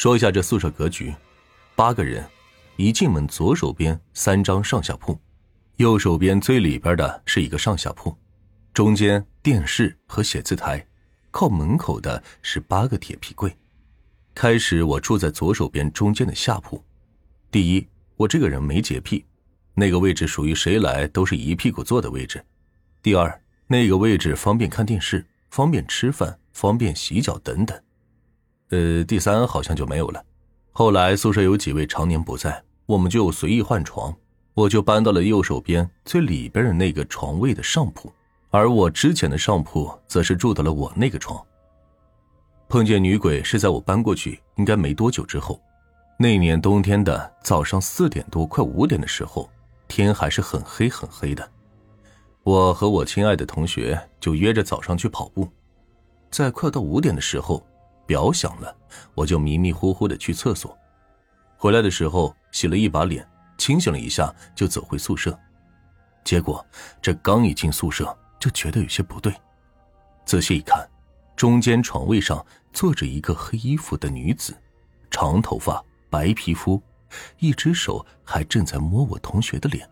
说一下这宿舍格局：八个人，一进门左手边三张上下铺，右手边最里边的是一个上下铺，中间电视和写字台，靠门口的是八个铁皮柜。开始我住在左手边中间的下铺。第一，我这个人没洁癖，那个位置属于谁来都是一屁股坐的位置。第二，那个位置方便看电视，方便吃饭，方便洗脚等等。呃，第三好像就没有了。后来宿舍有几位常年不在，我们就随意换床，我就搬到了右手边最里边的那个床位的上铺，而我之前的上铺则是住到了我那个床。碰见女鬼是在我搬过去应该没多久之后，那年冬天的早上四点多快五点的时候，天还是很黑很黑的。我和我亲爱的同学就约着早上去跑步，在快到五点的时候，表响了，我就迷迷糊糊的去厕所，回来的时候洗了一把脸，清醒了一下就走回宿舍，结果这刚一进宿舍就觉得有些不对，仔细一看，中间床位上。坐着一个黑衣服的女子，长头发，白皮肤，一只手还正在摸我同学的脸。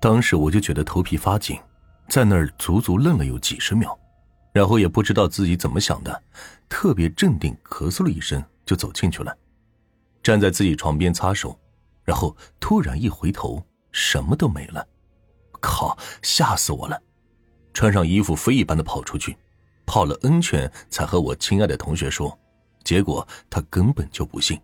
当时我就觉得头皮发紧，在那儿足足愣了有几十秒，然后也不知道自己怎么想的，特别镇定，咳嗽了一声就走进去了，站在自己床边擦手，然后突然一回头，什么都没了。靠！吓死我了，穿上衣服飞一般的跑出去。跑了 N 圈才和我亲爱的同学说，结果他根本就不信。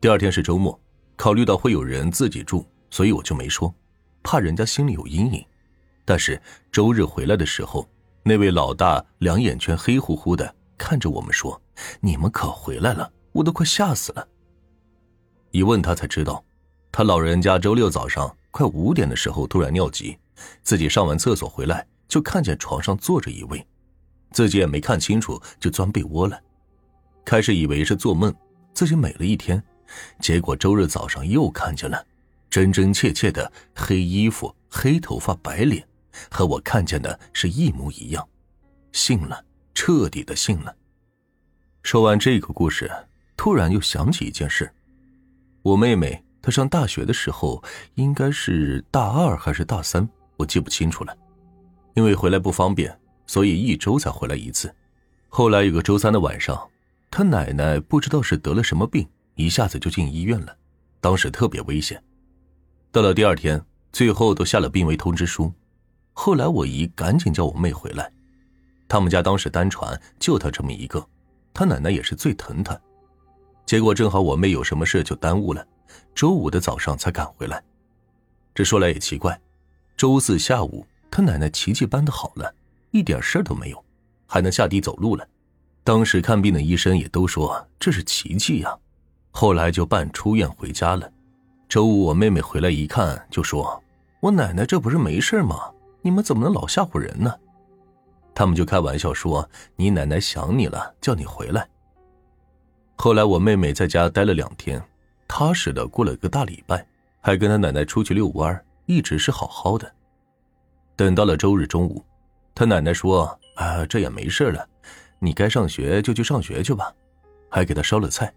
第二天是周末，考虑到会有人自己住，所以我就没说，怕人家心里有阴影。但是周日回来的时候，那位老大两眼圈黑乎乎的看着我们说：“你们可回来了，我都快吓死了。”一问他才知道，他老人家周六早上快五点的时候突然尿急，自己上完厕所回来。就看见床上坐着一位，自己也没看清楚，就钻被窝了。开始以为是做梦，自己美了一天，结果周日早上又看见了，真真切切的黑衣服、黑头发、白脸，和我看见的是一模一样，信了，彻底的信了。说完这个故事，突然又想起一件事：我妹妹她上大学的时候，应该是大二还是大三，我记不清楚了。因为回来不方便，所以一周才回来一次。后来有个周三的晚上，他奶奶不知道是得了什么病，一下子就进医院了，当时特别危险。到了第二天，最后都下了病危通知书。后来我姨赶紧叫我妹回来，他们家当时单传就她这么一个，她奶奶也是最疼她。结果正好我妹有什么事就耽误了，周五的早上才赶回来。这说来也奇怪，周四下午。他奶奶奇迹般的好了，一点事儿都没有，还能下地走路了。当时看病的医生也都说这是奇迹呀。后来就办出院回家了。周五我妹妹回来一看，就说：“我奶奶这不是没事吗？你们怎么能老吓唬人呢？”他们就开玩笑说：“你奶奶想你了，叫你回来。”后来我妹妹在家待了两天，踏实的过了个大礼拜，还跟她奶奶出去遛弯，一直是好好的。等到了周日中午，他奶奶说：“啊，这也没事了，你该上学就去上学去吧。”还给他烧了菜。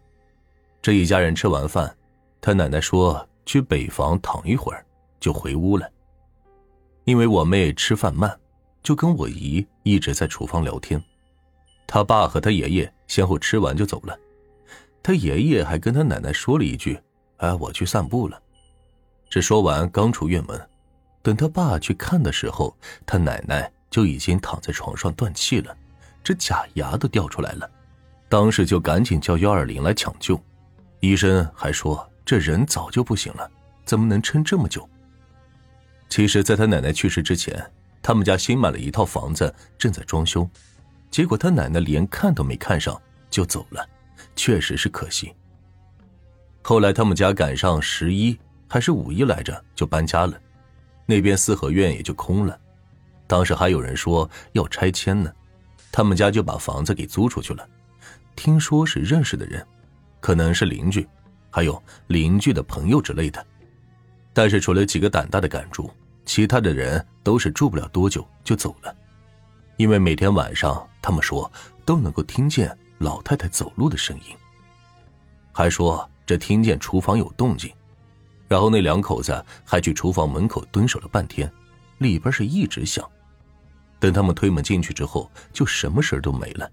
这一家人吃完饭，他奶奶说去北房躺一会儿，就回屋了。因为我妹吃饭慢，就跟我姨一直在厨房聊天。他爸和他爷爷先后吃完就走了。他爷爷还跟他奶奶说了一句：“哎，我去散步了。”这说完刚出院门。等他爸去看的时候，他奶奶就已经躺在床上断气了，这假牙都掉出来了。当时就赶紧叫幺二零来抢救，医生还说这人早就不行了，怎么能撑这么久？其实，在他奶奶去世之前，他们家新买了一套房子，正在装修，结果他奶奶连看都没看上就走了，确实是可惜。后来他们家赶上十一还是五一来着，就搬家了。那边四合院也就空了，当时还有人说要拆迁呢，他们家就把房子给租出去了。听说是认识的人，可能是邻居，还有邻居的朋友之类的。但是除了几个胆大的敢住，其他的人都是住不了多久就走了，因为每天晚上他们说都能够听见老太太走路的声音，还说这听见厨房有动静，然后那两口子还去厨房门口蹲守了半天，里边是一直响。等他们推门进去之后，就什么事都没了。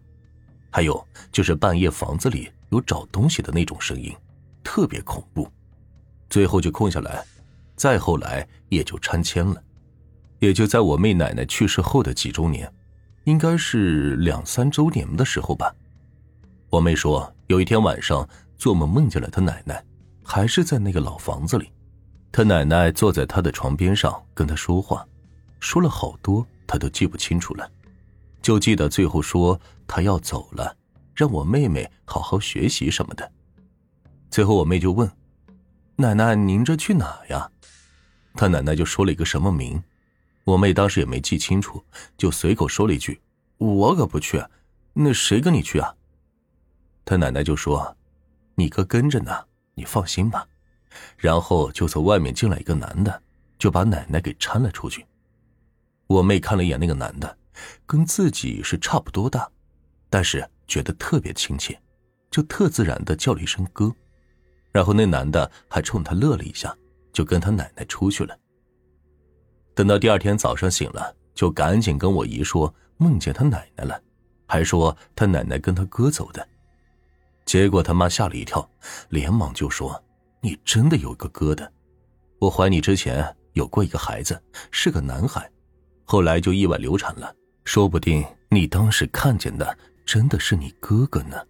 还有就是半夜房子里有找东西的那种声音，特别恐怖。最后就空下来，再后来也就拆迁了。也就在我妹奶奶去世后的几周年，应该是两三周年的时候吧。我妹说，有一天晚上做梦梦见了她奶奶，还是在那个老房子里。她奶奶坐在她的床边上跟她说话，说了好多，她都记不清楚了，就记得最后说她要走了，让我妹妹好好学习什么的。最后我妹就问：“奶奶，您这去哪呀？”他奶奶就说了一个什么名。我妹当时也没记清楚，就随口说了一句：“我可不去，那谁跟你去啊？”他奶奶就说：“你哥跟着呢，你放心吧。”然后就从外面进来一个男的，就把奶奶给搀了出去。我妹看了一眼那个男的，跟自己是差不多大，但是觉得特别亲切，就特自然的叫了一声哥。然后那男的还冲他乐了一下，就跟他奶奶出去了。等到第二天早上醒了，就赶紧跟我姨说梦见他奶奶了，还说他奶奶跟他哥走的。结果他妈吓了一跳，连忙就说：“你真的有个哥的？我怀你之前有过一个孩子，是个男孩，后来就意外流产了。说不定你当时看见的真的是你哥哥呢。”